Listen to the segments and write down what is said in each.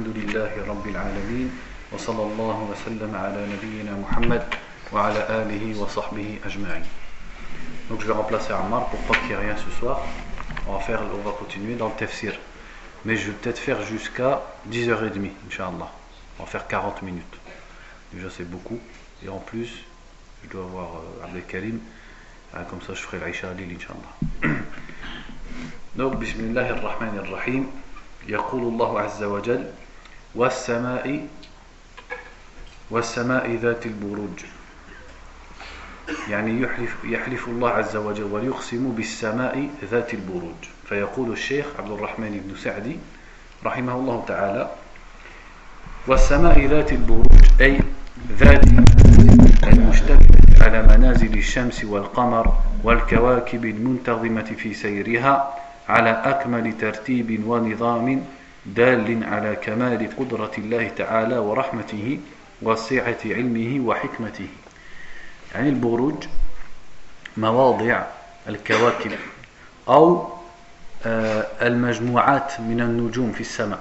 الحمد لله رب العالمين وصلى الله وسلم على نبينا محمد وعلى آله وصحبه أجمعين Donc je vais remplacer Ammar pour pas qu'il y ait rien ce soir. On va, faire, on va continuer dans le tafsir. Mais je vais peut-être faire jusqu'à 10h30, Inch'Allah. On va faire 40 minutes. Déjà c'est beaucoup. Et en plus, je dois voir euh, Abdel Karim. Ah, comme ça je ferai l'Aïcha à l'île, Inch'Allah. Donc, Bismillah ar-Rahman ar-Rahim. يقول الله عز وجل والسماء والسماء ذات البروج. يعني يحلف, يحلف الله عز وجل ويقسم بالسماء ذات البروج. فيقول الشيخ عبد الرحمن بن سعدي رحمه الله تعالى والسماء ذات البروج أي ذات المشتمل على منازل الشمس والقمر والكواكب المنتظمة في سيرها على أكمل ترتيب ونظام دال على كمال قدرة الله تعالى ورحمته وسعة علمه وحكمته. يعني البروج مواضع الكواكب أو آه، المجموعات من النجوم في السماء.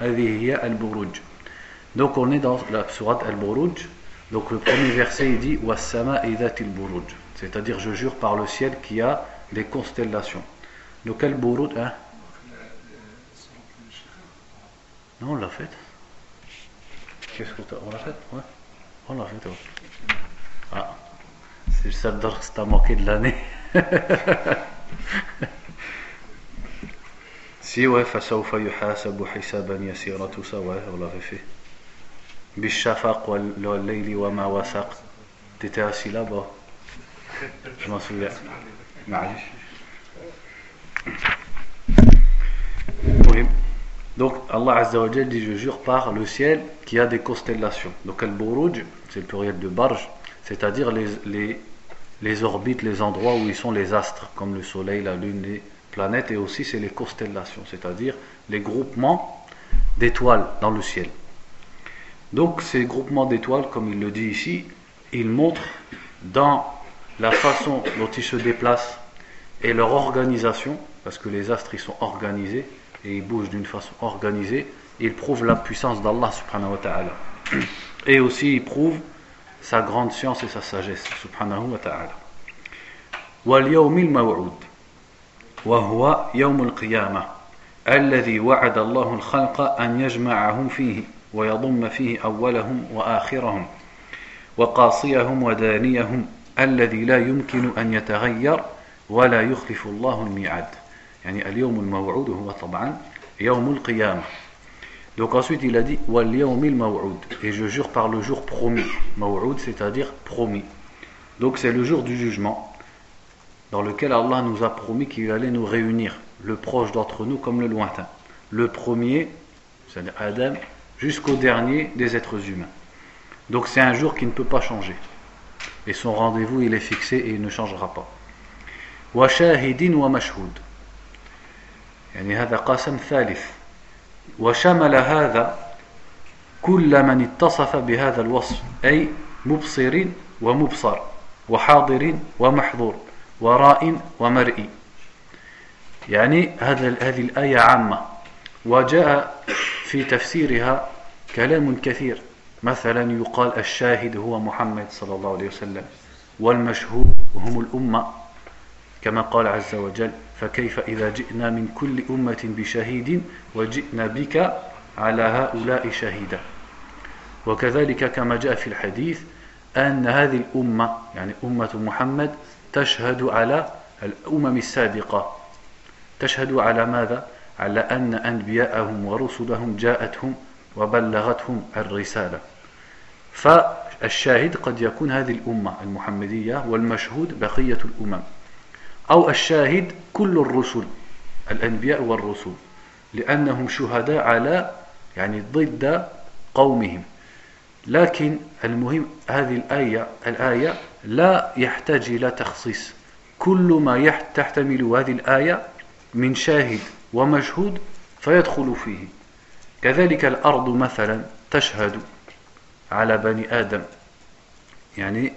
هذه هي البروج. دونك اون دون سورة البروج دونك لو بروميي فيرسي دي والسماء ذات البروج c'est-à-dire je jure par le ciel qui a des constellations. Donc البروج hein? Non on l'a fait. Qu'est-ce qu'on l'a fait Ouais. On l'a fait. Ouais. Ah. C'est le seul d'or que t'as manqué de l'année. si ouais, فسوف يحاسب حسابا يسيرا tout ça ouais, on l'avait fait. بالشفق والليل وما وسق T'étais assis là-bas. Je m'en souviens. معلش. Oui. Donc Allah Azza wa Jal dit je jure par le ciel qui a des constellations. Donc al-buruj, c'est le pluriel de barj, c'est-à-dire les, les, les orbites, les endroits où ils sont les astres, comme le soleil, la lune, les planètes, et aussi c'est les constellations, c'est-à-dire les groupements d'étoiles dans le ciel. Donc ces groupements d'étoiles, comme il le dit ici, ils montrent dans la façon dont ils se déplacent et leur organisation, parce que les astres ils sont organisés et ils bougent d'une façon organisée, ils prouvent la puissance d'Allah subhanahu wa ta'ala. Et aussi ils prouvent sa grande science et sa sagesse subhanahu wa ta'ala. واليوم الموعود وهو يوم القيامة الذي وعد الله الخلق أن يجمعهم فيه ويضم فيه أولهم وآخرهم وقاصيهم ودانيهم الذي لا يمكن أن يتغير ولا يخلف الله الميعاد يعني اليوم الموعود هو طبعا يوم القيامة Donc ensuite il a dit وَالْيَوْمِ الْمَوْعُودِ Et je jure par le jour promis. Maw'ud c'est-à-dire promis. Donc c'est le jour du jugement dans lequel Allah nous a promis qu'il allait nous réunir, le proche d'entre nous comme le lointain. Le premier, c'est-à-dire Adam, jusqu'au dernier des êtres humains. Donc c'est un jour qui ne peut pas changer. Et son rendez-vous il est fixé et il ne changera pas. وشاهد ومشهود يعني هذا قسم ثالث. وشمل هذا كل من اتصف بهذا الوصف أي مبصر ومبصر وحاضر ومحظور وراء ومرئي. يعني هذا هذه الآية عامة. وجاء في تفسيرها كلام كثير. مثلا يقال الشاهد هو محمد صلى الله عليه وسلم والمشهود هم الأمة كما قال عز وجل فكيف إذا جئنا من كل أمة بشهيد وجئنا بك على هؤلاء شهيدا. وكذلك كما جاء في الحديث أن هذه الأمة يعني أمة محمد تشهد على الأمم السابقة. تشهد على ماذا؟ على أن أنبياءهم ورسلهم جاءتهم وبلغتهم الرسالة. فالشاهد قد يكون هذه الأمة المحمدية والمشهود بقية الأمم. أو الشاهد كل الرسل الأنبياء والرسل لأنهم شهداء على يعني ضد قومهم. لكن المهم هذه الآية الآية لا يحتاج إلى تخصيص. كل ما تحتمل هذه الآية من شاهد ومشهود فيدخل فيه. كذلك الأرض مثلا تشهد على بني آدم. يعني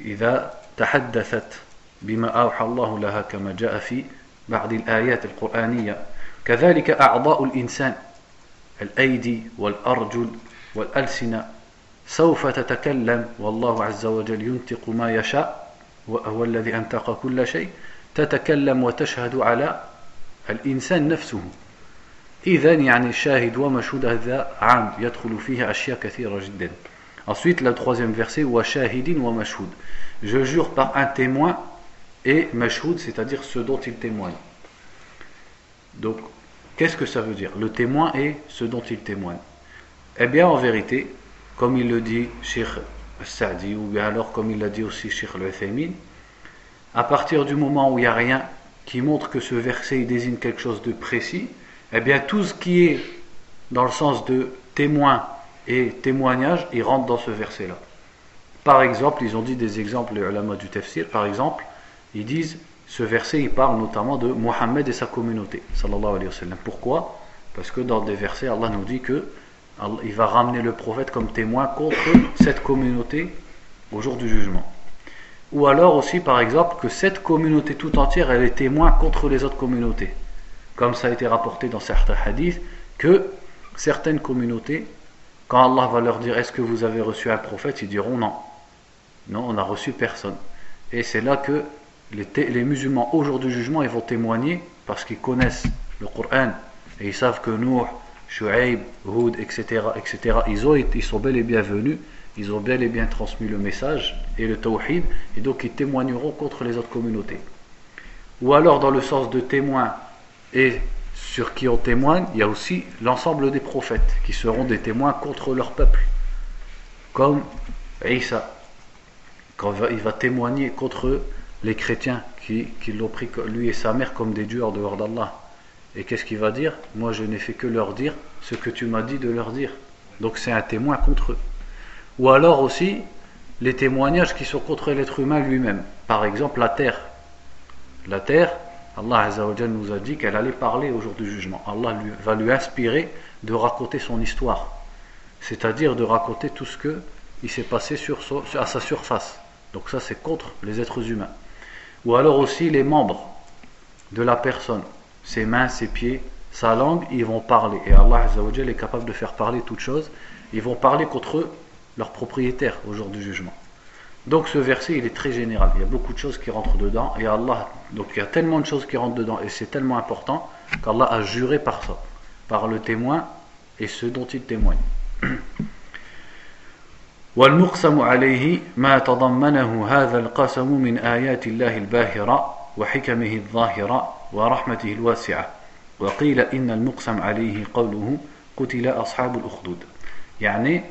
إذا تحدثت بما أوحى الله لها كما جاء في بعض الآيات القرآنية. كذلك أعضاء الإنسان الأيدي والأرجل والألسنة سوف تتكلم والله عز وجل ينطق ما يشاء وهو الذي أنطق كل شيء تتكلم وتشهد على الإنسان نفسه. إذا يعني شاهد ومشهود هذا عام يدخل فيه أشياء كثيرة جدا. Ensuite, le troisième verset, wa mashhoud. Je jure par un témoin et mashhoud, c'est-à-dire ce dont il témoigne. Donc, qu'est-ce que ça veut dire? Le témoin et ce dont il témoigne. Eh bien, en vérité, comme il le dit Sheikh Sa'di, ou bien alors comme il l'a dit aussi Sheikh al à partir du moment où il n'y a rien qui montre que ce verset désigne quelque chose de précis, eh bien, tout ce qui est dans le sens de témoin et témoignage, il rentre dans ce verset-là. Par exemple, ils ont dit des exemples, les ulama du tafsir, par exemple, ils disent, ce verset, il parle notamment de Mohammed et sa communauté, sallallahu alayhi wa sallam. Pourquoi? Parce que dans des versets, Allah nous dit que il va ramener le prophète comme témoin contre cette communauté au jour du jugement. Ou alors aussi, par exemple, que cette communauté tout entière, elle est témoin contre les autres communautés. Comme ça a été rapporté dans certains hadiths, que certaines communautés, quand Allah va leur dire est-ce que vous avez reçu un prophète, ils diront non. Non, on n'a reçu personne. Et c'est là que les, musulmans, au jour du jugement, ils vont témoigner parce qu'ils connaissent le Coran et ils savent que nous, Shu'aib, Houd, etc., etc., ils, ont, ils sont bel et bien venus, ils ont bel et bien transmis le message et le tawhid, et donc ils témoigneront contre les autres communautés. Ou alors, dans le sens de témoin et sur qui on témoigne, il y a aussi l'ensemble des prophètes qui seront des témoins contre leur peuple. Comme Isa, quand il va témoigner contre les chrétiens qui, l'ont pris, lui et sa mère, comme des dieux en dehors d'Allah. Et qu'est-ce qu'il va dire Moi, je n'ai fait que leur dire ce que tu m'as dit de leur dire. Donc, c'est un témoin contre eux. Ou alors aussi, les témoignages qui sont contre l'être humain lui-même. Par exemple, la terre. La terre, Allah nous a dit qu'elle allait parler au jour du jugement. Allah va lui inspirer de raconter son histoire. C'est-à-dire de raconter tout ce qui s'est passé à sa surface. Donc ça, c'est contre les êtres humains. Ou alors aussi les membres de la personne ses mains, ses pieds, sa langue, ils vont parler. Et Allah est capable de faire parler toutes choses. Ils vont parler contre leur propriétaire au jour du jugement. Donc ce verset, il est très général. Il y a beaucoup de choses qui rentrent dedans. Et Allah, donc il y a tellement de choses qui rentrent dedans. Et c'est tellement important qu'Allah a juré par ça. Par le témoin et ceux dont il témoigne. والمقسم عليه ما تضمنه هذا القسم من آيات الله الباهرة وحكمه الظاهرة ورحمته الواسعة. وقيل إن المقسم عليه قوله قتل أصحاب الأخدود. يعني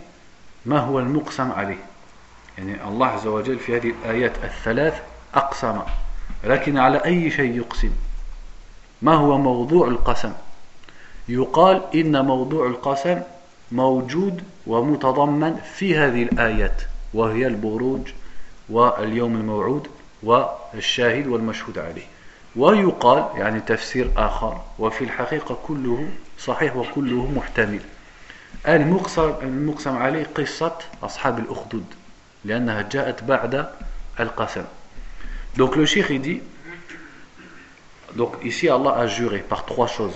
ما هو المقسم عليه؟ يعني الله عز وجل في هذه الآيات الثلاث أقسم لكن على أي شيء يقسم؟ ما هو موضوع القسم؟ يقال إن موضوع القسم موجود ومتضمن في هذه الآيات وهي البروج واليوم الموعود والشاهد والمشهود عليه. ويقال يعني تفسير آخر وفي الحقيقة كله صحيح وكله محتمل. المقسم, عليه قصة أصحاب الأخدود لأنها جاءت بعد القسم. Le cheikh il dit donc ici Allah a juré par trois choses.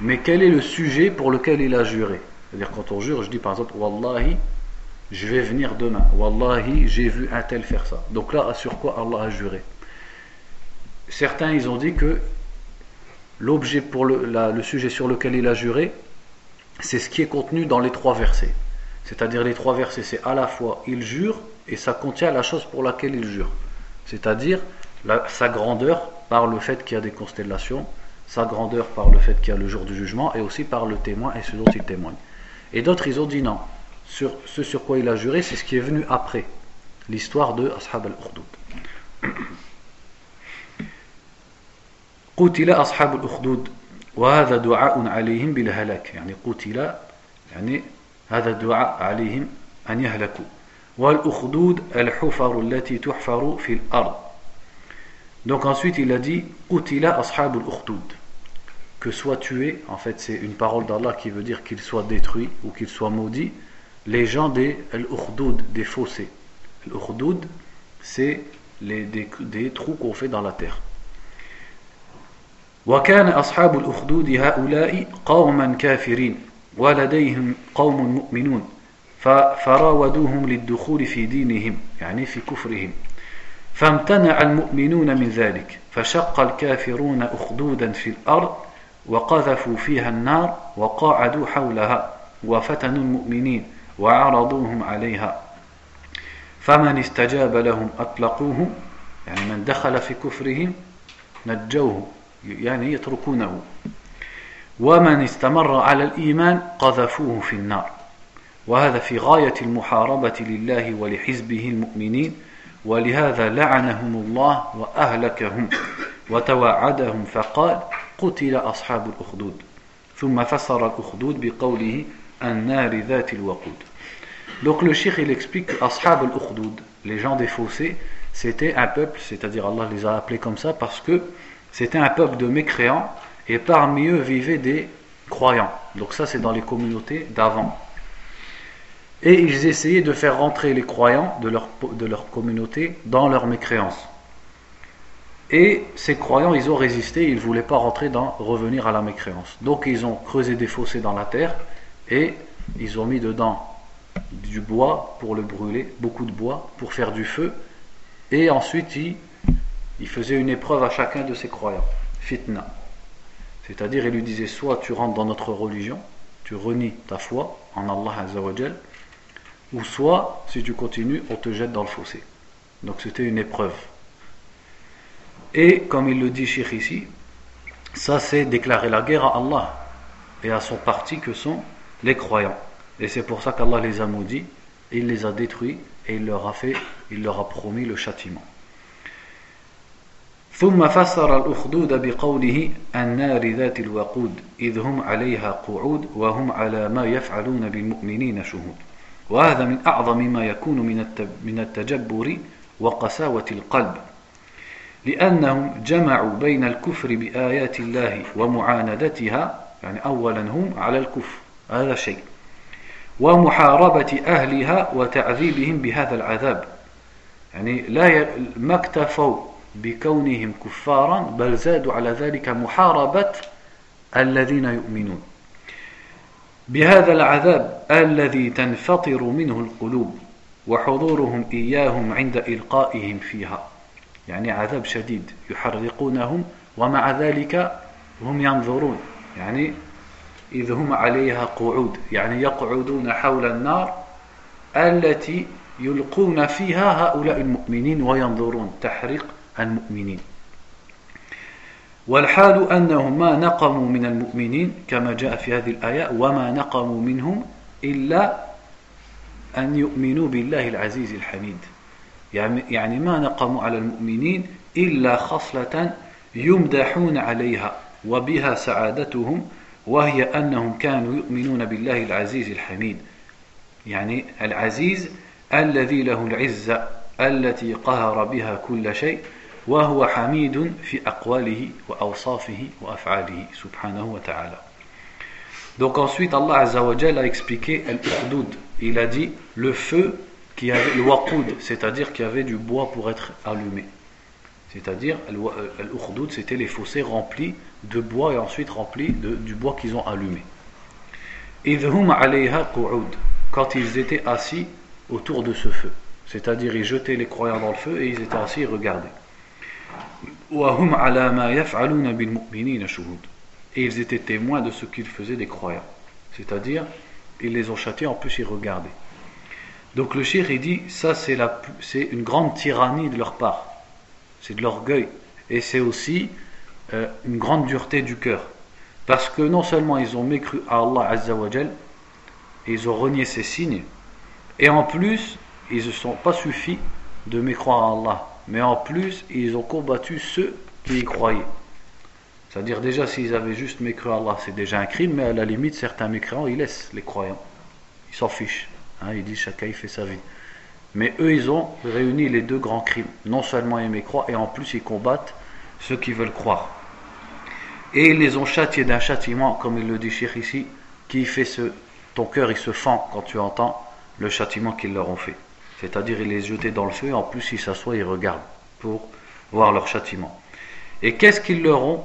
Mais quel est le sujet pour lequel il a juré? C'est-à-dire quand on jure je dis par exemple Wallahi je vais venir demain Wallahi j'ai vu un tel faire ça donc là sur quoi Allah a juré? Certains ils ont dit que l'objet pour le, sujet sur lequel il a juré, c'est ce qui est contenu dans les trois versets. C'est-à-dire les trois versets, c'est à la fois il jure et ça contient la chose pour laquelle il jure. C'est-à-dire sa grandeur par le fait qu'il y a des constellations, sa grandeur par le fait qu'il y a le jour du jugement et aussi par le témoin et ce dont il témoigne. Et d'autres ils ont dit non. Sur ce sur quoi il a juré, c'est ce qui est venu après l'histoire de Ashab al-Urdud. قتل أصحاب الأخدود وهذا دعاء عليهم بالهلاك يعني قتل يعني هذا دعاء عليهم أن يهلكوا والأخدود الحفر التي تحفر في الأرض Donc ensuite il a dit Qutila ashabul ukhdud que soit tué, en fait c'est une parole d'Allah qui veut dire qu'il soit détruit ou qu'il soit maudit, les gens des al-ukhdud, des fossés. Al-ukhdud, c'est les, des, des trous qu'on fait dans la terre. وكان أصحاب الأخدود هؤلاء قوما كافرين ولديهم قوم مؤمنون فراودوهم للدخول في دينهم يعني في كفرهم فامتنع المؤمنون من ذلك فشق الكافرون أخدودا في الأرض وقذفوا فيها النار وقاعدوا حولها وفتنوا المؤمنين وعرضوهم عليها. فمن استجاب لهم أطلقوه يعني من دخل في كفرهم نجوه يعني يتركونه. ومن استمر على الإيمان قذفوه في النار. وهذا في غاية المحاربة لله ولحزبه المؤمنين ولهذا لعنهم الله وأهلكهم وتوعدهم فقال قتل أصحاب الأخدود ثم فسر الأخدود بقوله النار ذات الوقود Donc le shir il explique que Ashab al-Ukhdud, les gens des fossés, c'était un peuple, c'est-à-dire Allah les a appelés comme ça parce que c'était un peuple de mécréants et parmi eux vivaient des croyants. Donc ça c'est dans les communautés d'avant. Et ils essayaient de faire rentrer les croyants de leur, de leur communauté dans leur mécréance. Et ces croyants, ils ont résisté, ils ne voulaient pas rentrer dans, revenir à la mécréance. Donc ils ont creusé des fossés dans la terre et ils ont mis dedans du bois pour le brûler, beaucoup de bois pour faire du feu. Et ensuite, ils, ils faisaient une épreuve à chacun de ces croyants. Fitna. C'est-à-dire, il lui disait soit tu rentres dans notre religion, tu renies ta foi en Allah Azzawajal, ou soit, si tu continues, on te jette dans le fossé. Donc c'était une épreuve. Et comme il le dit Sheikh ici, ça c'est déclarer la guerre à Allah et à son parti que sont les croyants. Et c'est pour ça qu'Allah les a maudits, il les a détruits et il leur a fait, il leur a promis le châtiment. ثم فسر الأخدود بقوله النار ذات الوقود إذ هم عليها قعود وهم على ما يفعلون بالمؤمنين شهود وهذا من أعظم ما يكون من التجبر وقساوة القلب لأنهم جمعوا بين الكفر بآيات الله ومعاندتها يعني أولا هم على الكفر هذا شيء. ومحاربة أهلها وتعذيبهم بهذا العذاب. يعني لا ما اكتفوا بكونهم كفارا بل زادوا على ذلك محاربة الذين يؤمنون. بهذا العذاب الذي تنفطر منه القلوب وحضورهم إياهم عند إلقائهم فيها. يعني عذاب شديد يحرقونهم ومع ذلك هم ينظرون. يعني إذ هم عليها قعود يعني يقعدون حول النار التي يلقون فيها هؤلاء المؤمنين وينظرون تحريق المؤمنين. والحال أنهم ما نقموا من المؤمنين كما جاء في هذه الآية وما نقموا منهم إلا أن يؤمنوا بالله العزيز الحميد. يعني, يعني ما نقموا على المؤمنين إلا خصلة يمدحون عليها وبها سعادتهم وهي أنهم كانوا يؤمنون بالله العزيز الحميد يعني العزيز الذي له العزة التي قهر بها كل شيء وهو حميد في أقواله وأوصافه وأفعاله سبحانه وتعالى Donc ensuite Allah Azza wa a expliqué al-ukhdoud. Il a dit le feu qui avait c'est-à-dire qui avait du bois pour être allumé. C'est-à-dire al-ukhdoud, c'était les fossés remplis de bois et ensuite remplis du bois qu'ils ont allumé. Quand ils étaient assis autour de ce feu. C'est-à-dire ils jetaient les croyants dans le feu et ils étaient assis et regardaient. Et ils étaient témoins de ce qu'ils faisaient des croyants. C'est-à-dire, ils les ont châtiés, en plus ils regardaient. Donc le shir, il dit, ça c'est, une grande tyrannie de leur part. C'est de l'orgueil. Et c'est aussi euh, une grande dureté du cœur. Parce que non seulement ils ont mécru à Allah Azzawajal, ils ont renié ses signes, et en plus, ils ne sont pas suffis de mécroire à Allah mais en plus, ils ont combattu ceux qui y croyaient. C'est-à-dire déjà, s'ils avaient juste mécru à Allah, c'est déjà un crime, mais à la limite, certains mécréants, ils laissent les croyants. Ils s'en fichent. Hein, ils disent chacun il fait sa vie. Mais eux, ils ont réuni les deux grands crimes. Non seulement ils mécroient, et en plus ils combattent ceux qui veulent croire. Et ils les ont châtiés d'un châtiment, comme il le dit Cheikh ici, qui fait ce. Ton cœur, il se fend quand tu entends le châtiment qu'ils leur ont fait. C'est-à-dire, ils les jetaient dans le feu, et en plus, ils s'assoient, ils regardent pour voir leur châtiment. Et qu'est-ce qu'ils leur ont?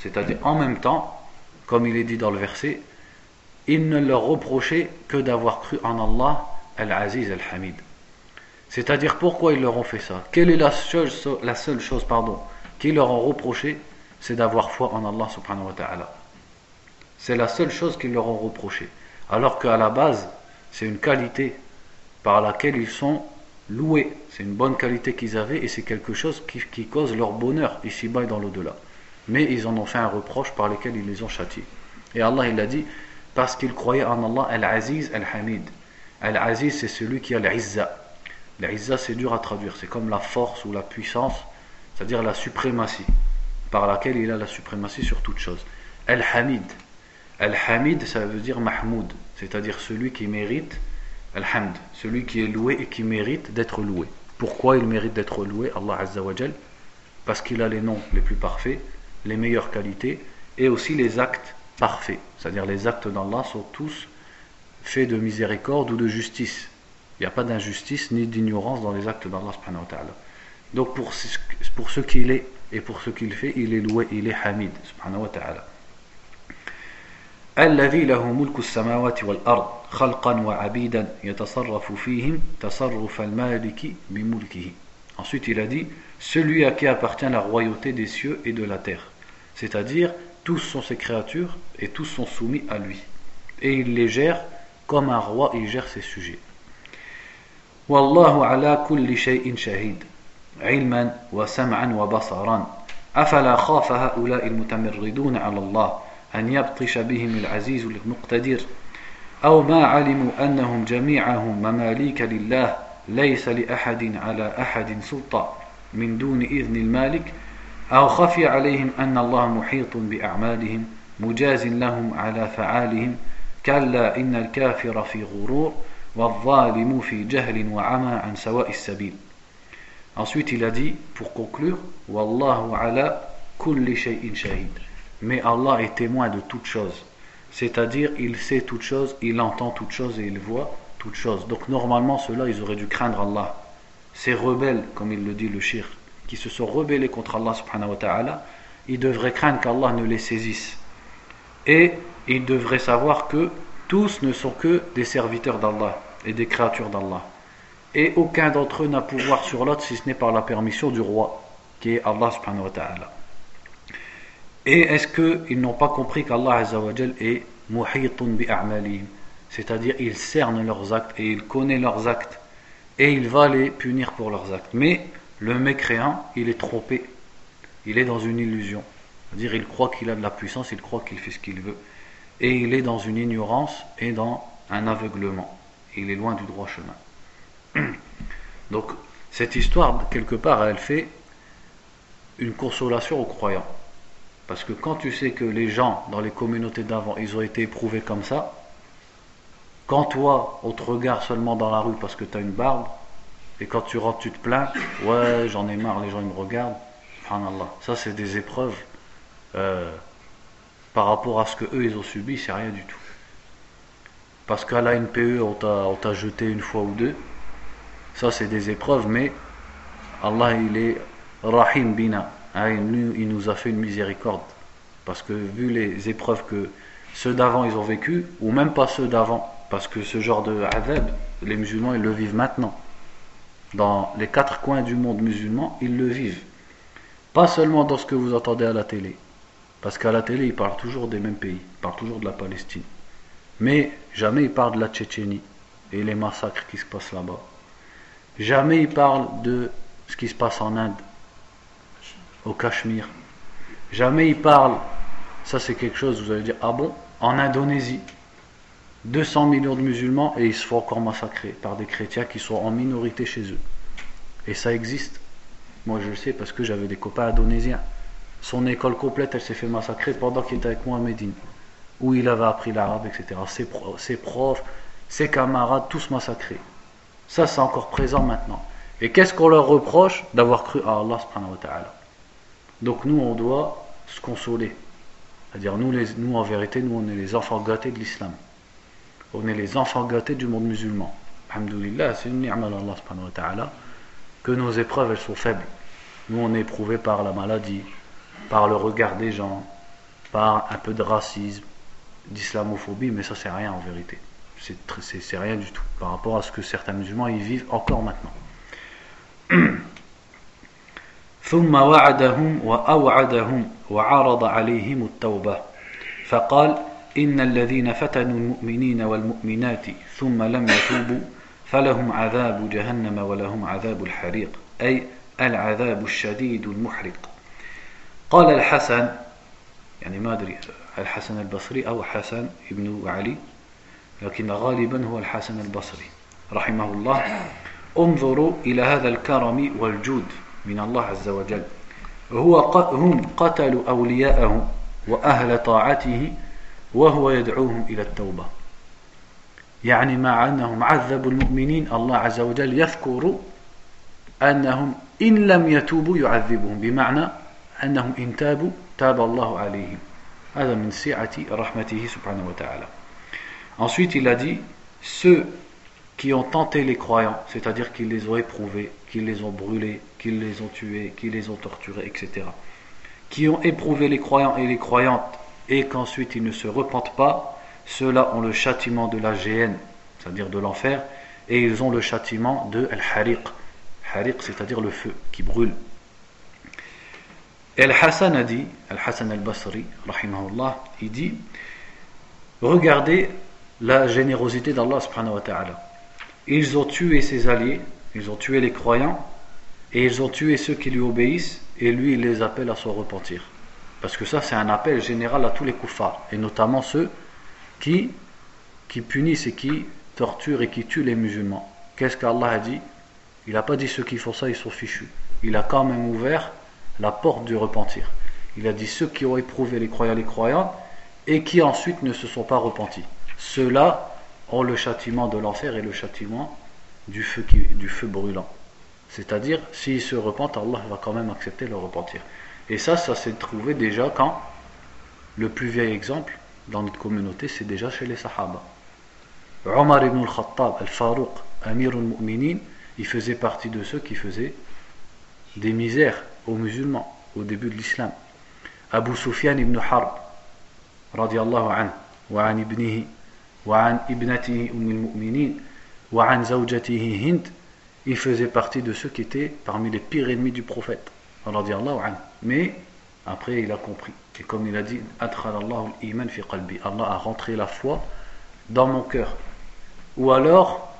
C'est-à-dire, en même temps, comme il est dit dans le verset, il ne leur reprochait que d'avoir cru en Allah, Al-Aziz Al-Hamid. C'est-à-dire pourquoi ils leur ont fait ça? Quelle est la seule, chose pardon, qu'ils leur ont reproché? C'est d'avoir foi en Allah subhanahu wa. C'est la seule chose qu'ils leur ont reproché. Alors qu'à la base, c'est une qualité par laquelle ils sont loués. C'est une bonne qualité qu'ils avaient et c'est quelque chose qui, cause leur bonheur ici-bas et dans l'au-delà. Mais ils en ont fait un reproche par lequel ils les ont châtiés. Et Allah, il a dit, parce qu'ils croyaient en Allah, Al-Aziz, Al-Hamid. Al-Aziz, c'est celui qui a l'Izza. L'Izza, c'est dur à traduire. C'est comme la force ou la puissance, c'est-à-dire la suprématie, par laquelle il a la suprématie sur toute chose. Al-Hamid. Al-Hamid, ça veut dire Mahmoud, c'est-à-dire celui qui mérite Alhamd, celui qui est loué et qui mérite d'être loué. Pourquoi il mérite d'être loué, Allah Azza Parce qu'il a les noms les plus parfaits, les meilleures qualités et aussi les actes parfaits. C'est-à-dire les actes d'Allah sont tous faits de miséricorde ou de justice. Il n'y a pas d'injustice ni d'ignorance dans les actes d'Allah. Donc pour, pour ce qu'il est et pour ce qu'il fait, il est loué, il est hamid. Subhanahu wa ta'ala. الذي له ملك السماوات والأرض خلقا وعبيدا يتصرف فيهم تصرف المالك بملكه Ensuite il a dit celui à qui appartient la royauté des cieux et de la terre c'est-à-dire tous sont ses créatures et tous sont soumis à lui et il les gère comme un roi il gère ses sujets والله على كل شيء شهيد علما وسمعا وبصرا أفلا خاف هؤلاء المتمردون على الله أن يبطش بهم العزيز المقتدر أو ما علموا أنهم جميعهم مماليك لله ليس لأحد على أحد سلطة من دون إذن المالك أو خفي عليهم أن الله محيط بأعمالهم مجاز لهم على فعالهم كلا إن الكافر في غرور والظالم في جهل وعمى عن سواء السبيل Ensuite il a dit pour conclure Wallahu ala kulli shay'in shahid Mais Allah est témoin de toutes choses. C'est-à-dire, il sait toutes choses, il entend toutes choses et il voit toutes choses. Donc normalement, ceux-là, ils auraient dû craindre Allah. Ces rebelles, comme il le dit le shir, qui se sont rebellés contre Allah subhanahu wa ta'ala, ils devraient craindre qu'Allah ne les saisisse. Et ils devraient savoir que tous ne sont que des serviteurs d'Allah et des créatures d'Allah. Et aucun d'entre eux n'a pouvoir sur l'autre si ce n'est par la permission du roi, qui est Allah subhanahu wa ta'ala. Et est-ce qu'ils n'ont pas compris qu'Allah est muhitun bi C'est-à-dire, il cerne leurs actes et il connaît leurs actes et il va les punir pour leurs actes. Mais le mécréant, il est trompé. Il est dans une illusion. C'est-à-dire, il croit qu'il a de la puissance, il croit qu'il fait ce qu'il veut. Et il est dans une ignorance et dans un aveuglement. Il est loin du droit chemin. Donc, cette histoire, quelque part, elle fait une consolation aux croyants. Parce que quand tu sais que les gens dans les communautés d'avant, ils ont été éprouvés comme ça, quand toi, on te regarde seulement dans la rue parce que tu as une barbe, et quand tu rentres, tu te plains, ouais, j'en ai marre, les gens ils me regardent, ça c'est des épreuves euh, par rapport à ce que eux ils ont subi, c'est rien du tout. Parce qu'à la NPE, on t'a jeté une fois ou deux, ça c'est des épreuves, mais Allah il est Rahim Bina. Ah, il nous a fait une miséricorde. Parce que vu les épreuves que ceux d'avant ils ont vécues, ou même pas ceux d'avant, parce que ce genre de adab, les musulmans ils le vivent maintenant. Dans les quatre coins du monde musulman, ils le vivent. Pas seulement dans ce que vous entendez à la télé. Parce qu'à la télé, ils parlent toujours des mêmes pays, ils parlent toujours de la Palestine. Mais jamais ils parlent de la Tchétchénie et les massacres qui se passent là-bas. Jamais ils parlent de ce qui se passe en Inde au Cachemire. Jamais il parle, ça c'est quelque chose, vous allez dire, ah bon, en Indonésie, 200 millions de musulmans et ils se font encore massacrer par des chrétiens qui sont en minorité chez eux. Et ça existe. Moi je le sais parce que j'avais des copains indonésiens. Son école complète, elle s'est fait massacrer pendant qu'il était avec moi à Médine, où il avait appris l'arabe, etc. Ses, profs, ses camarades, tous massacrés. Ça, c'est encore présent maintenant. Et qu'est-ce qu'on leur reproche D'avoir cru à Allah subhanahu wa ta'ala? Donc nous, on doit se consoler. C'est-à-dire, nous, nous, en vérité, nous, on est les enfants gâtés de l'islam On est les enfants gâtés du monde musulman. Alhamdulillah, c'est une ni'ma d'Allah subhanahu wa ta'ala que nos épreuves, elles sont faibles. Nous, on est éprouvés par la maladie, par le regard des gens, par un peu de racisme, d'islamophobie, mais ça c'est rien en vérité. C'est rien du tout par rapport à ce que certains musulmans y vivent encore maintenant. ثم وعدهم وأوعدهم وعرض عليهم التوبة فقال إن الذين فتنوا المؤمنين والمؤمنات ثم لم يتوبوا فلهم عذاب جهنم ولهم عذاب الحريق أي العذاب الشديد المحرق. قال الحسن يعني ما أدري الحسن البصري أو حسن ابن علي لكن غالبا هو الحسن البصري رحمه الله. انظروا إلى هذا الكرم والجود من الله عز وجل. هو هم قتلوا أولياءهم وأهل طاعته وهو يدعوهم إلى التوبة يعني مع أنهم عذبوا المؤمنين الله عز وجل يذكر أنهم إن لم يتوبوا يعذبهم بمعنى أنهم إن تابوا تاب الله عليهم هذا من سعة رحمته سبحانه وتعالى Ensuite, il a dit ceux qui ont tenté les croyants, c'est-à-dire qu'ils les ont éprouvés, qu'ils les ont brûlés, qu'ils les ont tués, qu'ils les ont torturés, etc. Qui ont éprouvé les croyants et les croyantes et qu'ensuite ils ne se repentent pas, ceux-là ont le châtiment de la géhenne, c'est-à-dire de l'enfer, et ils ont le châtiment de al-hariq. Hariq, c'est-à-dire le feu qui brûle. Al-Hassan a dit, Al-Hassan al-Basri, il dit Regardez la générosité d'Allah. Ils ont tué ses alliés, ils ont tué les croyants, et ils ont tué ceux qui lui obéissent, et lui il les appelle à se repentir. Parce que ça, c'est un appel général à tous les koufars, et notamment ceux qui, punissent et qui torturent et qui tuent les musulmans. Qu'est-ce qu'Allah a dit? Il n'a pas dit ceux qui font ça, ils sont fichus. Il a quand même ouvert la porte du repentir. Il a dit ceux qui ont éprouvé les croyants, les croyants, et qui ensuite ne se sont pas repentis. Ceux-là ont le châtiment de l'enfer et le châtiment du feu, du feu brûlant. C'est-à-dire, s'ils se repentent, Allah va quand même accepter leur repentir. Et ça, ça s'est trouvé déjà quand Le plus vieil exemple dans notre communauté, c'est déjà chez les Sahaba. Omar ibn al-Khattab, al-Farouq, Amir al-Mu'minin, il faisait partie de ceux qui faisaient des misères aux musulmans au début de l'islam. Abu Sufyan ibn Harb, radiallahu anhu, wa an ibnihi, wa an ibnatihi umm mu'minin, wa an zawjatihi hind, il faisait partie de ceux qui étaient parmi les pires ennemis du prophète, radiallahu anhu mais après il a compris. Et comme il a dit Allah a rentré la foi dans mon cœur. Ou alors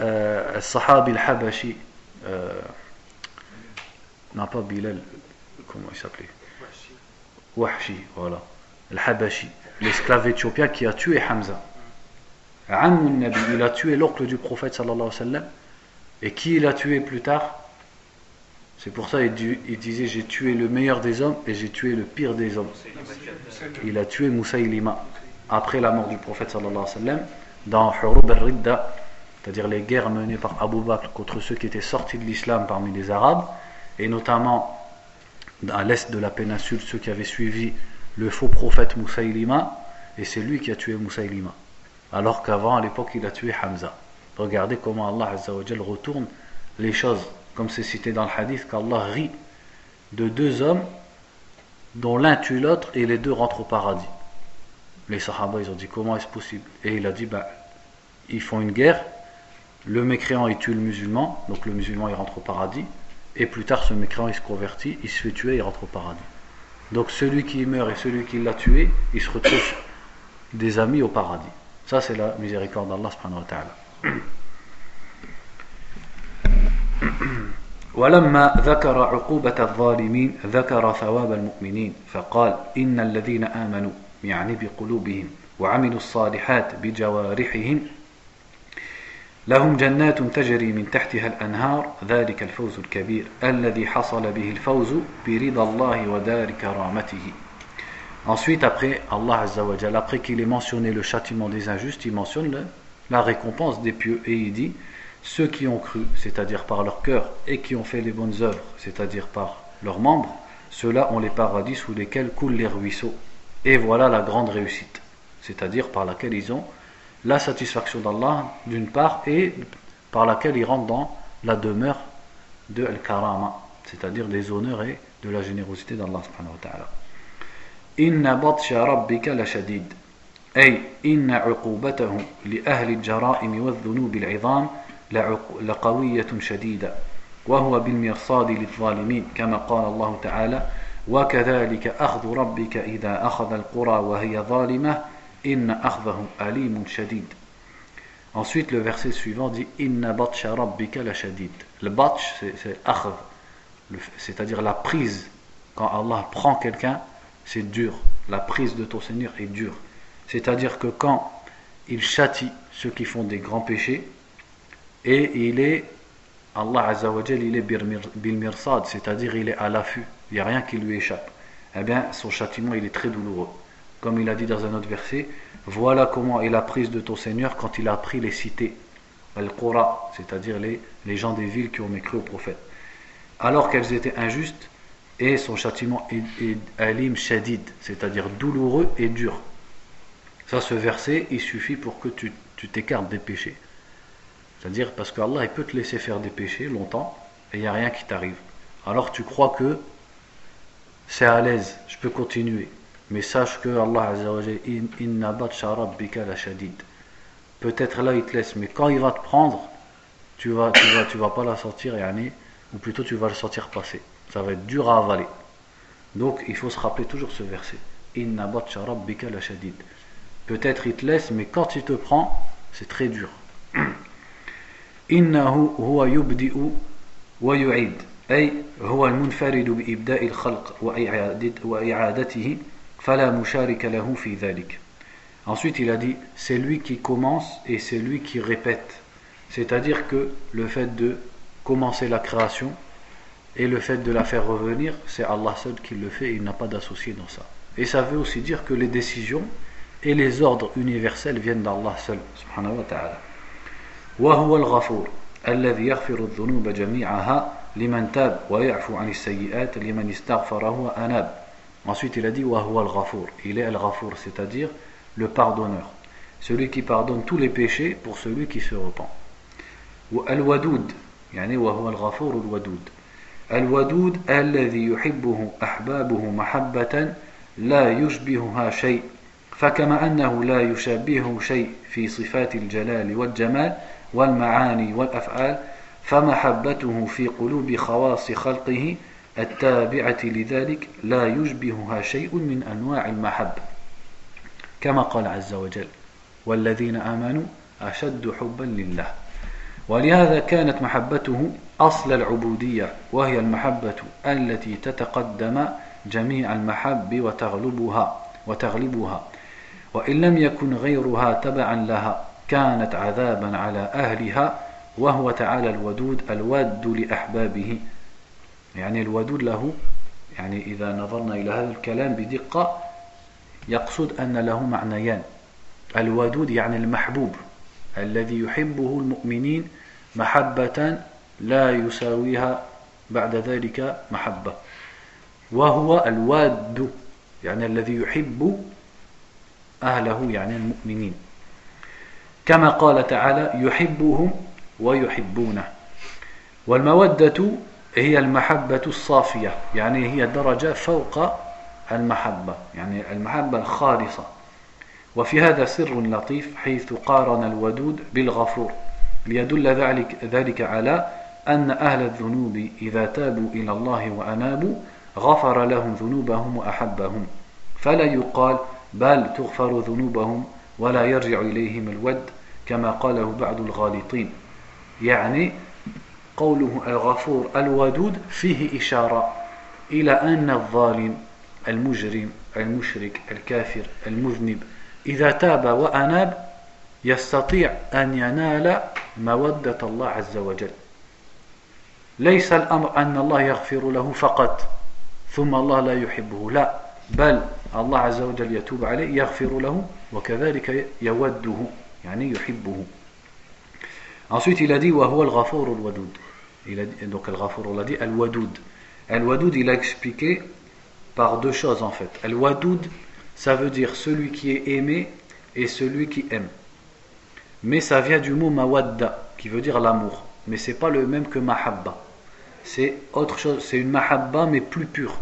euh, Sahabi al-Habashi euh, non pas Bilal comment il s'appelait? Wahshi. Voilà. al-Habashi l'esclave éthiopien qui a tué Hamza. Il a tué l'oncle du prophète sallallahu alayhi wa sallam. Et qui il a tué plus tard? C'est pour ça il, disait j'ai tué le meilleur des hommes et j'ai tué le pire des hommes. Il a tué Moussaïlima après la mort du prophète sallallahu dans Hurub al-Ridda, c'est-à-dire les guerres menées par Abu Bakr contre ceux qui étaient sortis de l'islam parmi les Arabes, et notamment à l'est de la péninsule, ceux qui avaient suivi le faux prophète Moussaïlima, et c'est lui qui a tué Moussaïlima. Alors qu'avant, à l'époque, il a tué Hamza. Regardez comment Allah retourne les choses, comme c'est cité dans le hadith, qu'Allah rit de deux hommes dont l'un tue l'autre et les deux rentrent au paradis. Les Sahaba, ils ont dit comment est-ce possible? Et il a dit, bah, ils font une guerre, le mécréant il tue le musulman, donc le musulman il rentre au paradis, et plus tard ce mécréant il se convertit, il se fait tuer, il rentre au paradis. Donc celui qui meurt et celui qui l'a tué, il se retrouve des amis au paradis. Ça c'est la miséricorde d'Allah subhanahu wa ta'ala. ولما ذكر عقوبة الظالمين ذكر ثواب المؤمنين فقال إن الذين آمنوا يعني بقلوبهم وعملوا الصالحات بجوارحهم لهم جنات تجري من تحتها الأنهار ذلك الفوز الكبير الذي حصل به الفوز برضا الله ودار كرامته Ensuite, après Allah Azzawajal, après qu'il ait mentionné le châtiment des injustes, il mentionne la récompense des pieux et il dit ceux qui ont cru, c'est-à-dire par leur cœur, et qui ont fait les bonnes œuvres, c'est-à-dire par leurs membres, ceux-là ont les paradis sous lesquels coulent les ruisseaux. Et voilà la grande réussite, c'est-à-dire par laquelle ils ont la satisfaction d'Allah d'une part et par laquelle il rentre dans la demeure de Al-Karama, c'est-à-dire des honneurs et de la générosité d'Allah subhanahu wa ta'ala. إن بطش ربك لشديد أي إن عقوبته لأهل الجرائم والذنوب العظام لقوية شديدة وهو بالمرصاد للظالمين كما قال الله تعالى وكذلك أخذ ربك إذا أخذ القرى وهي ظالمة إن أخذه أليم شديد Ensuite, le verset suivant dit Inna batsha rabbika la shadid. Le batch, c'est akhd, c'est-à-dire la prise. Quand Allah prend quelqu'un, c'est dur. La prise de ton Seigneur est dure. C'est-à-dire que quand il châtie ceux qui font des grands péchés, et il est, Allah Azzawajal, il est bil mirsad, c'est-à-dire il est à l'affût, il n'y a rien qui lui échappe. Eh bien, son châtiment, il est très douloureux. Comme il a dit dans un autre verset, voilà comment est la prise de ton Seigneur quand il a pris les cités, Al-Qura, c'est-à-dire les, les gens des villes qui ont mécru au prophète. Alors qu'elles étaient injustes, et son châtiment est, alim shadid, c'est-à-dire douloureux et dur. Ça, ce verset, il suffit pour que tu t'écartes des péchés. C'est-à-dire parce qu'Allah il peut te laisser faire des péchés longtemps et il n'y a rien qui t'arrive. Alors tu crois que c'est à l'aise, je peux continuer. Mais sache que Allah la shadid. Peut-être là il te laisse, mais quand il va te prendre, tu vas, tu vas, tu vas pas la sortir, ou plutôt tu vas le sortir passer. Ça va être dur à avaler. Donc il faut se rappeler toujours ce verset. la shadid. Peut-être il te laisse, mais quand il te prend, c'est très dur. إنه هو يبدئ ويعيد أي هو المنفرد بإبداء الخلق وإعادته فلا مشارك له في ذلك Ensuite, il a dit, c'est lui qui commence et c'est lui qui répète. C'est-à-dire que le fait de commencer la création et le fait de la faire revenir, c'est Allah seul qui le fait et il n'a pas d'associé dans ça. Et ça veut aussi dire que les décisions et les ordres universels viennent d'Allah seul, subhanahu wa ta'ala. وهو الغفور الذي يغفر الذنوب جميعها لمن تاب ويعفو عن السيئات لمن استغفره وأناب Ensuite, il a dit وهو الغفور Il est al-Ghafour, c'est-à-dire le pardonneur. Celui qui pardonne tous les péchés pour celui qui se repent. والودود يعني وهو الغفور الودود الودود الذي يحبه أحبابه محبة لا يشبهها شيء فكما أنه لا يشابهه شيء في صفات الجلال والجمال والمعاني والأفعال فمحبته في قلوب خواص خلقه التابعة لذلك لا يشبهها شيء من أنواع المحبة كما قال عز وجل والذين آمنوا أشد حبا لله ولهذا كانت محبته أصل العبودية وهي المحبة التي تتقدم جميع المحب وتغلبها وتغلبها. وإن لم يكن غيرها تبعا لها كانت عذابا على أهلها وهو تعالى الودود الواد لأحبابه. يعني الودود له يعني إذا نظرنا إلى هذا الكلام بدقة يقصد أن له معنيان. الودود يعني المحبوب الذي يحبه المؤمنين محبة لا يساويها بعد ذلك محبة. وهو الواد يعني الذي يحب أهله يعني المؤمنين. كما قال تعالى يحبهم ويحبونه. والمودة هي المحبة الصافية يعني هي درجة فوق المحبة يعني المحبة الخالصة. وفي هذا سر لطيف حيث قارن الودود بالغفور ليدل ذلك, ذلك على أن أهل الذنوب إذا تابوا إلى الله وأنابوا غفر لهم ذنوبهم وأحبهم. فلا يقال بل تغفر ذنوبهم ولا يرجع إليهم الود. كما قاله بعض الغالطين. يعني قوله الغفور الودود فيه إشارة إلى أن الظالم المجرم المشرك الكافر المذنب إذا تاب وأناب يستطيع أن ينال مودة الله عز وجل. ليس الأمر أن الله يغفر له فقط ثم الله لا يحبه لا بل الله عز وجل يتوب عليه يغفر له وكذلك يوده Ensuite, il a dit Wahwa al-Ghafour al-Wadoud. donc Al-Ghafour, on l'a dit, Al-Wadoud. Al-Wadoud, il a expliqué par deux choses en fait. Al-Wadoud, ça veut dire celui qui est aimé et celui qui aime. Mais ça vient du mot mawadda, qui veut dire l'amour. Mais c'est pas le même que mahabba. C'est autre chose, c'est une mahabba mais plus pure.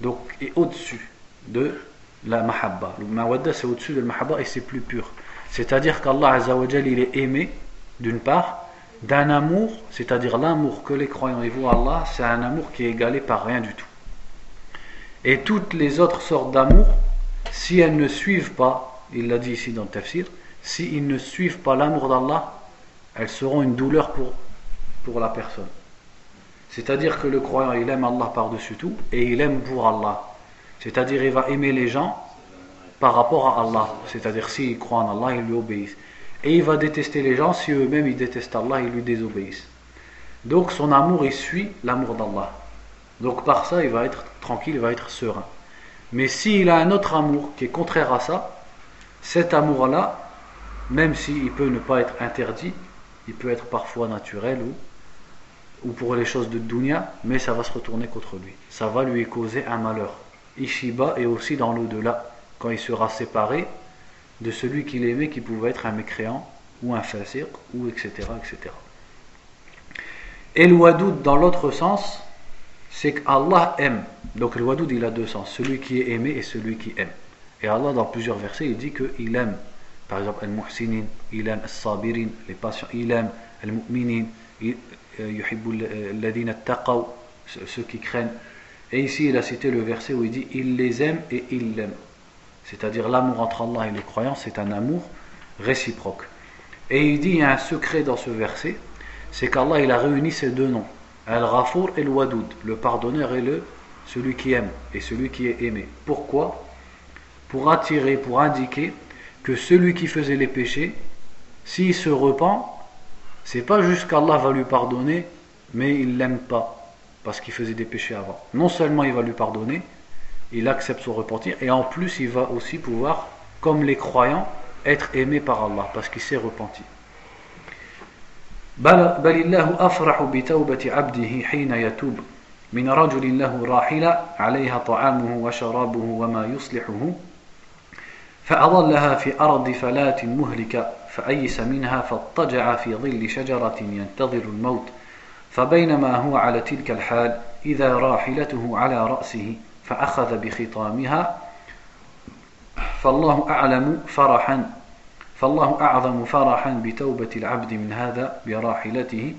Donc, et au-dessus de la mahabba. Le mawadda, c'est au-dessus de la mahabba et c'est plus pur. C'est-à-dire qu'Allah Azzawajal il est aimé d'une part, d'un amour, c'est-à-dire l'amour que les croyants y voient Allah, c'est un amour qui est égalé par rien du tout. Et toutes les autres sortes d'amour, si elles ne suivent pas, il l'a dit ici dans le tafsir, si ils ne suivent pas l'amour d'Allah, elles seront une douleur pour, pour la personne. C'est-à-dire que le croyant, il aime Allah par-dessus tout et il aime pour Allah. C'est-à-dire il va aimer les gens par rapport à Allah. C'est-à-dire s'il croit en Allah, il lui obéissent. Et il va détester les gens si eux-mêmes ils détestent Allah, ils lui désobéissent. Donc son amour, il suit l'amour d'Allah. Donc par ça, il va être tranquille, il va être serein. Mais s'il a un autre amour qui est contraire à ça, cet amour-là, même s'il peut ne pas être interdit, il peut être parfois naturel ou, ou pour les choses de dunya, mais ça va se retourner contre lui. Ça va lui causer un malheur. Ishiba et aussi dans l'au-delà, quand il sera séparé de celui qu'il aimait qui pouvait être un mécréant ou un fasir ou etc. etc. Et le dans l'autre sens, c'est qu'Allah aime. Donc le wadoud il a deux sens, celui qui est aimé et celui qui aime. Et Allah dans plusieurs versets il dit qu'il aime, par exemple al-muhsinin, il aime al-sabirin, les patients, il aime al-mu'minin, euh, yuhibbu taqaw, ceux qui craignent. Et ici il a cité le verset où il dit il les aime et il l'aime. C'est-à-dire l'amour entre Allah et les croyants, c'est un amour réciproque. Et il dit, il y a un secret dans ce verset, c'est qu'Allah il a réuni ces deux noms, Al-Ghafour et le Wadoud, le pardonneur et le celui qui aime et celui qui est aimé. Pourquoi? Pour attirer, pour indiquer que celui qui faisait les péchés, s'il se repent, c'est pas juste qu'Allah va lui pardonner, mais il l'aime pas parce qu'il faisait des péchés avant. Non seulement il va lui pardonner, il accepte son repentir et en plus il va aussi pouvoir, comme les croyants, être aimé par Allah parce qu'il s'est repenti. بل, بل الله أفرح بتوبة عبده حين يتوب من رجل له راحلة عليها طعامه وشرابه وما يصلحه فأضلها في أرض فلاة مهلكة فأيس منها فاضطجع في ظل شجرة ينتظر الموت فبينما هو على تلك الحال إذا راحلته على رأسه فأخذ بخطامها فالله أعلم فرحا فالله أعظم فرحا بتوبة العبد من هذا براحلته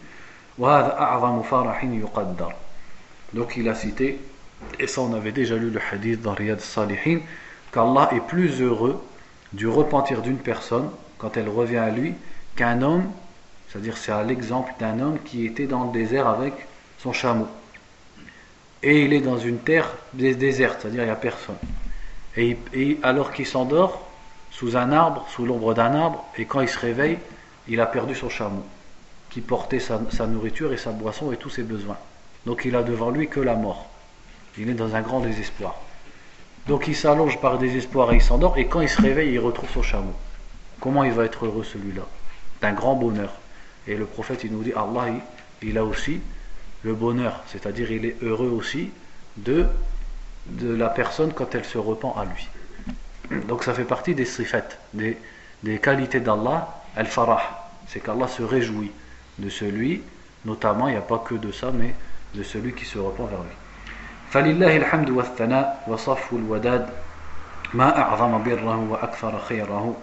وهذا أعظم فرح يقدر Donc il a cité, et ça on avait déjà lu le hadith dans Riyad Salihin, qu'Allah est plus heureux du repentir d'une personne quand elle revient à lui qu'un homme, c'est-à-dire c'est à l'exemple d'un homme qui était dans le désert avec son chameau. et il est dans une terre déserte, c'est-à-dire il n'y a personne. Et, alors qu'il s'endort sous un arbre, sous l'ombre d'un arbre, et quand il se réveille, il a perdu son chameau, qui portait sa, nourriture et sa boisson et tous ses besoins. Donc il a devant lui que la mort. Il est dans un grand désespoir. Donc il s'allonge par désespoir et il s'endort, et quand il se réveille, il retrouve son chameau. Comment il va être heureux celui-là? D'un grand bonheur. Et le prophète, il nous dit, Allah, il a aussi le bonheur, c'est-à-dire il est heureux aussi de, de la personne quand elle se repent à lui. Donc ça fait partie des sifat, des, des qualités d'Allah, al-farah, c'est qu'Allah se réjouit de celui, notamment, il n'y a pas que de ça, mais de celui qui se repent vers lui. فلله الحمد والثناء وصف الوداد ما أعظم بره وأكثر خيره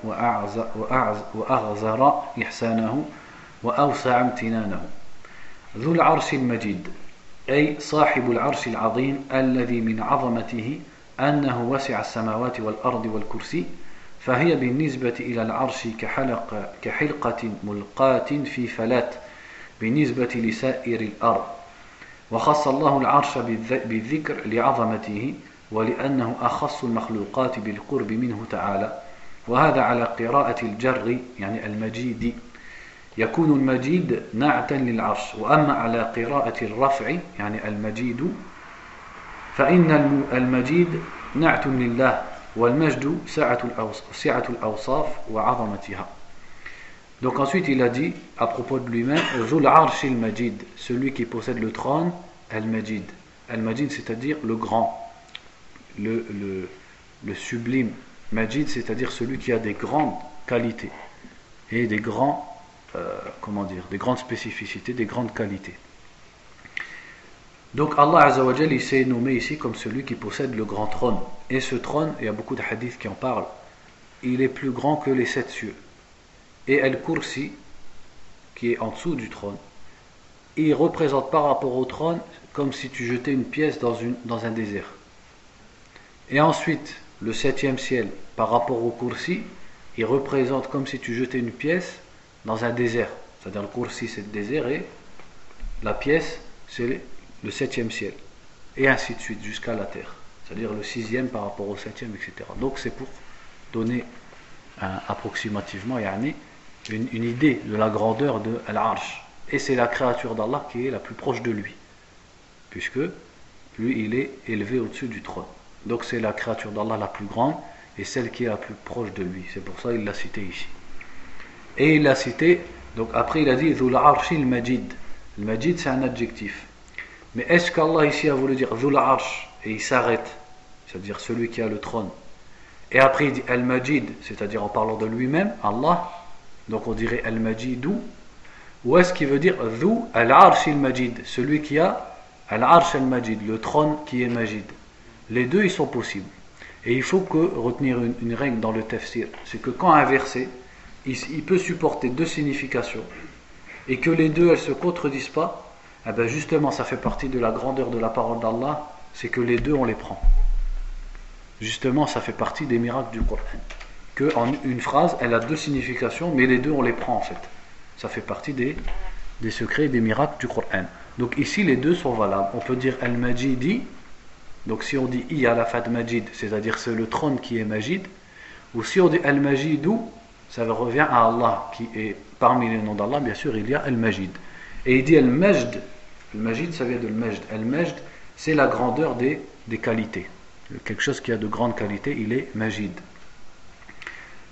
وأغزر إحسانه وأوسع امتنانه ذو العرش المجيد أي صاحب العرش العظيم الذي من عظمته أنه وسع السماوات والأرض والكرسي فهي بالنسبة إلى العرش كحلق كحلقة ملقاة في فلات بالنسبة لسائر الأرض. وخص الله العرش بالذكر لعظمته ولأنه أخص المخلوقات بالقرب منه تعالى وهذا على قراءة الجر يعني المجيد. يكون المجيد نعتا للعرش وأما على قراءة الرفع يعني المجيد فإن المجيد نعت لله والمجد سعة الأوصاف وعظمتها Donc ensuite il a dit à propos de lui-même Zul Arsh al-Majid, celui qui possède le trône, Al-Majid. Al-Majid c'est-à-dire le grand, le, le, le sublime. Majid c'est-à-dire celui qui a des grandes qualités et des grands euh, comment dire, des grandes spécificités, des grandes qualités. Donc Allah Azzawajal, il s'est nommé ici comme celui qui possède le grand trône. Et ce trône, il y a beaucoup de hadiths qui en parlent, il est plus grand que les sept cieux. Et Al-Kursi, qui est en dessous du trône, il représente par rapport au trône comme si tu jetais une pièce dans, dans un désert. Et ensuite, le septième ciel, par rapport au Kursi, il représente comme si tu jetais une pièce dans un désert. C'est-à-dire le Kursi c'est le désert et la pièce c'est le septième ciel. Et ainsi de suite jusqu'à la terre. C'est-à-dire le sixième par rapport au septième, etc. Donc c'est pour donner approximativement une, une idée de la grandeur de Al-Arsh. Et c'est la créature d'Allah qui est la plus proche de lui. Puisque lui, il est élevé au-dessus du trône. Donc c'est la créature d'Allah la plus grande et celle qui est la plus proche de lui. C'est pour ça qu'il l'a cité ici. Et il l'a cité, donc après il a dit Dhul Arshil Majid. Le Majid c'est un adjectif. Mais est-ce qu'Allah ici a voulu dire Dhul Arsh et il s'arrête, c'est-à-dire celui qui a le trône Et après il dit Al-Majid, c'est-à-dire en parlant de lui-même, Allah, donc on dirait Al-Majidou. Ou est-ce qu'il veut dire Dhu Al-Arshil Majid, celui qui a Al-Arsh Al-Majid, le trône qui est Majid Les deux ils sont possibles. Et il faut que retenir une, règle dans le tafsir, c'est que quand un verset, il, peut supporter deux significations, et que les deux elles se contredisent pas, eh ben justement ça fait partie de la grandeur de la parole d'Allah, c'est que les deux on les prend. Justement ça fait partie des miracles du Coran. Que une phrase elle a deux significations, mais les deux on les prend en fait. Ça fait partie des, des secrets, des miracles du Coran. Donc ici les deux sont valables. On peut dire Al-Majidi donc si on dit I la fat Majid, c'est-à-dire c'est le trône qui est Majid, ou si on dit Al-Majidou, ça revient à Allah, qui est parmi les noms d'Allah, bien sûr, il y a Al-Majid. Et il dit Al-Majd, Al-Majid, ça vient de Al-Majd. Al-Majd, c'est la grandeur des, des qualités. Quelque chose qui a de grande qualité, il est Majid.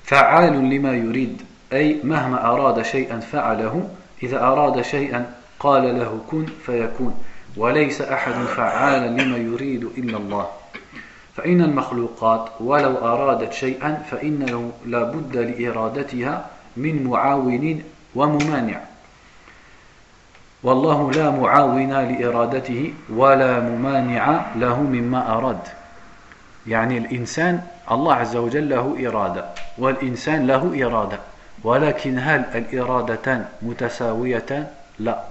فعال لما يريد أي مهما أراد شيئا فعله إذا أراد شيئا قال له كن فيكون وليس أحد فعالا لما يريد إلا الله فإن المخلوقات ولو أرادت شيئا فإنه لا بد لإرادتها من معاون وممانع. والله لا معاون لإرادته ولا ممانع له مما أراد. يعني الإنسان الله عز وجل له إرادة والإنسان له إرادة ولكن هل الإرادتان متساويتان؟ لا.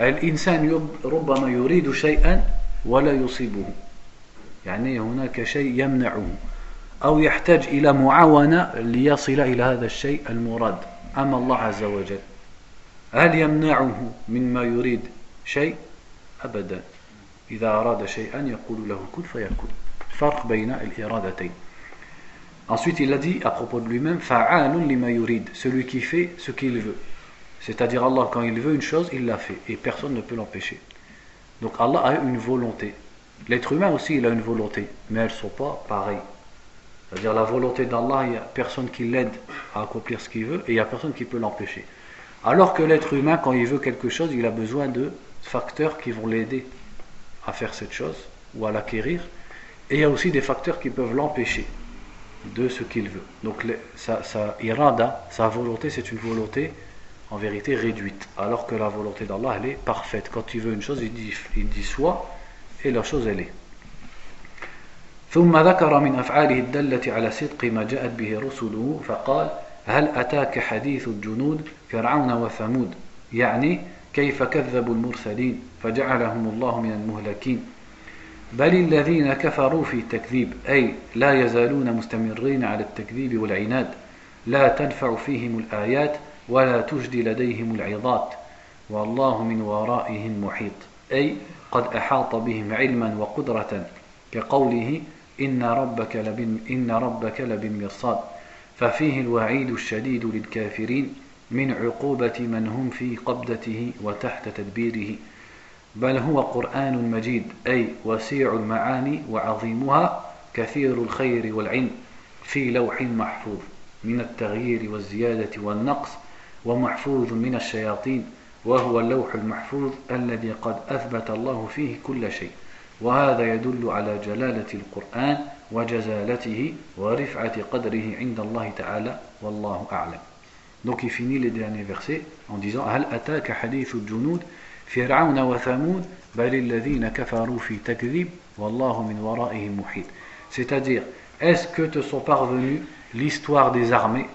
الإنسان ربما يريد شيئا ولا يصيبه. يعني هناك شيء يمنعه أو يحتاج إلى معاونة ليصل إلى هذا الشيء المراد أما الله عز وجل هل يمنعه مما يريد شيء أبدا إذا أراد شيئا يقول له كن فيكون فرق بين الإرادتين Ensuite, il a dit à propos de lui-même, Fa'alun lima yurid, celui qui fait ce qu'il veut. C'est-à-dire Allah, quand il veut une chose, il l'a fait et personne ne peut l'empêcher. Donc Allah a une volonté. L'être humain aussi, il a une volonté, mais elles ne sont pas pareilles. C'est-à-dire la volonté d'Allah, il n'y a personne qui l'aide à accomplir ce qu'il veut et il n'y a personne qui peut l'empêcher. Alors que l'être humain, quand il veut quelque chose, il a besoin de facteurs qui vont l'aider à faire cette chose ou à l'acquérir. Et il y a aussi des facteurs qui peuvent l'empêcher de ce qu'il veut. Donc sa, sa sa volonté, c'est une volonté en vérité réduite, alors que la volonté d'Allah, elle est parfaite. Quand il veut une chose, il dit, il dit soit, et la chose, elle est. ثم ذكر من أفعاله الدالة على صدق ما جاءت به رسله فقال هل أتاك حديث الجنود فرعون وثمود؟ يعني كيف كذبوا المرسلين فجعلهم الله من المهلكين. بل الذين كفروا في التكذيب أي لا يزالون مستمرين على التكذيب والعناد لا تنفع فيهم الآيات ولا تجدي لديهم العظات. والله من ورائهم محيط. أي قد أحاط بهم علما وقدرة كقوله إن ربك لبن إن ربك لبالمرصاد. ففيه الوعيد الشديد للكافرين من عقوبة من هم في قبضته وتحت تدبيره. بل هو قرآن مجيد أي وسيع المعاني وعظيمها كثير الخير والعلم في لوح محفوظ من التغيير والزيادة والنقص ومحفوظ من الشياطين. وهو اللوح المحفوظ الذي قد أثبت الله فيه كل شيء. وهذا يدل على جلالة القرآن وجزالته ورفعة قدره عند الله تعالى والله أعلم. Donc il finit les derniers versets en disant Hal ataka hadithu junud فرعون وثمود بل الذين كفروا في تكذيب والله من ورائهم محيط c'est-à-dire est-ce que te sont parvenus l'histoire des armées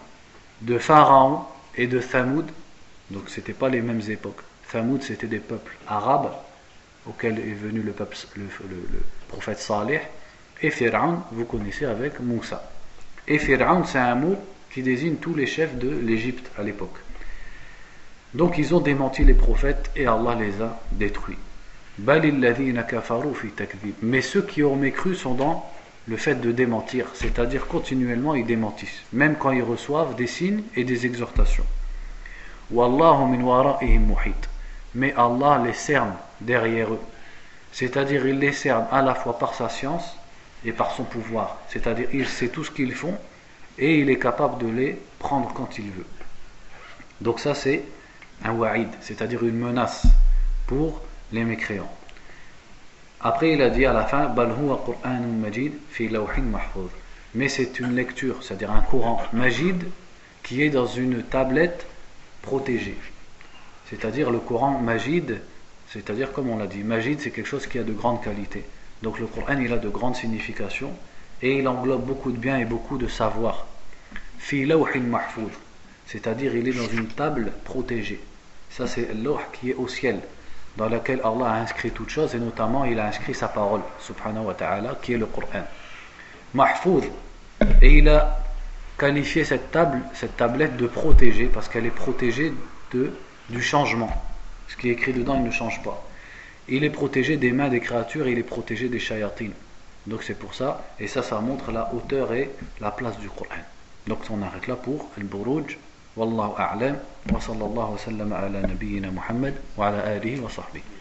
de Pharaon et de Thamoud donc c'était pas les mêmes époques. Thamoud c'était des peuples arabes auxquels est venu le, prophète Saleh et Pharaon. Vous connaissez avec Moussa. Et c'est un mot qui désigne tous les chefs de l'Égypte à l'époque. Donc ils ont démenti les prophètes et Allah les a détruits. Mais ceux qui ont mécru sont dans le fait de démentir, c'est-à-dire continuellement ils démentissent, même quand ils reçoivent des signes et des exhortations. Mais Allah les cerne derrière eux, c'est-à-dire il les cerne à la fois par sa science et par son pouvoir, c'est-à-dire il sait tout ce qu'ils font et il est capable de les prendre quand il veut. Donc ça c'est un wa'id, c'est-à-dire une menace pour les mécréants. Après, il a dit à la fin, majid fi. Mais c'est une lecture, c'est-à-dire un courant majid qui est dans une tablette protégée. C'est-à-dire le courant majid, c'est-à-dire comme on l'a dit, majid c'est quelque chose qui a de grande qualité. Donc le Coran il a de grandes significations et il englobe beaucoup de biens et beaucoup de savoir. Fi mahfouz, c'est-à-dire il est dans une table protégée. Ça, c'est l'eau qui est au ciel, dans laquelle Allah a inscrit toutes choses, et notamment il a inscrit sa parole, subhanahu wa ta'ala, qui est le Coran. Mahfoud, et il a qualifier cette table, cette tablette de protégée, parce qu'elle est protégée de, du changement. Ce qui est écrit dedans, il ne change pas. Il est protégé des mains des créatures il est protégé des shayatines. Donc c'est pour ça, et ça, ça montre la hauteur et la place du Coran. Donc on arrête là pour Al-Buruj. Wallahu a'lam wa sallallahu wa sallam ala nabiyyina Muhammad wa ala alihi wa sahbihi.